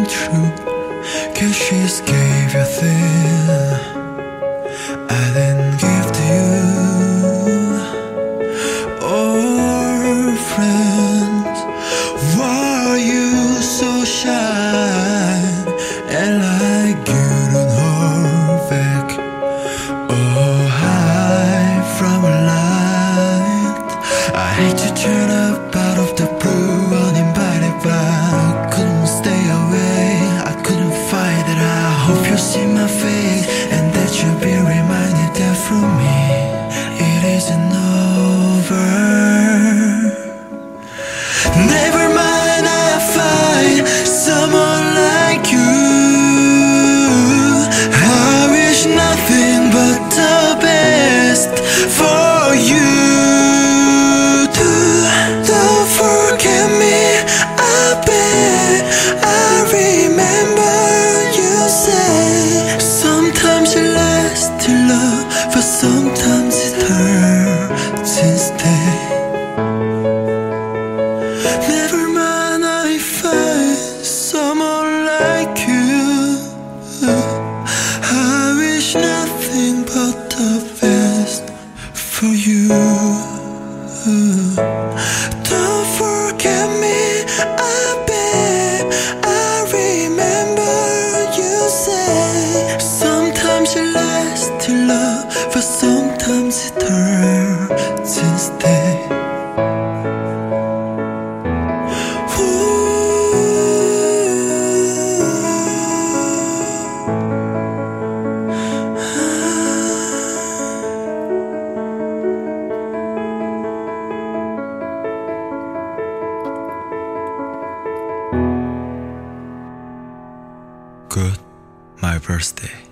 came true Cause she gave you things I didn't give to you. Oh, friend. You see my face And that you'll be reminded that from me It isn't over sometimes it hurts instead Never mind, I find someone like you. I wish nothing but the best for you. Don't forget me, I Good, my birthday.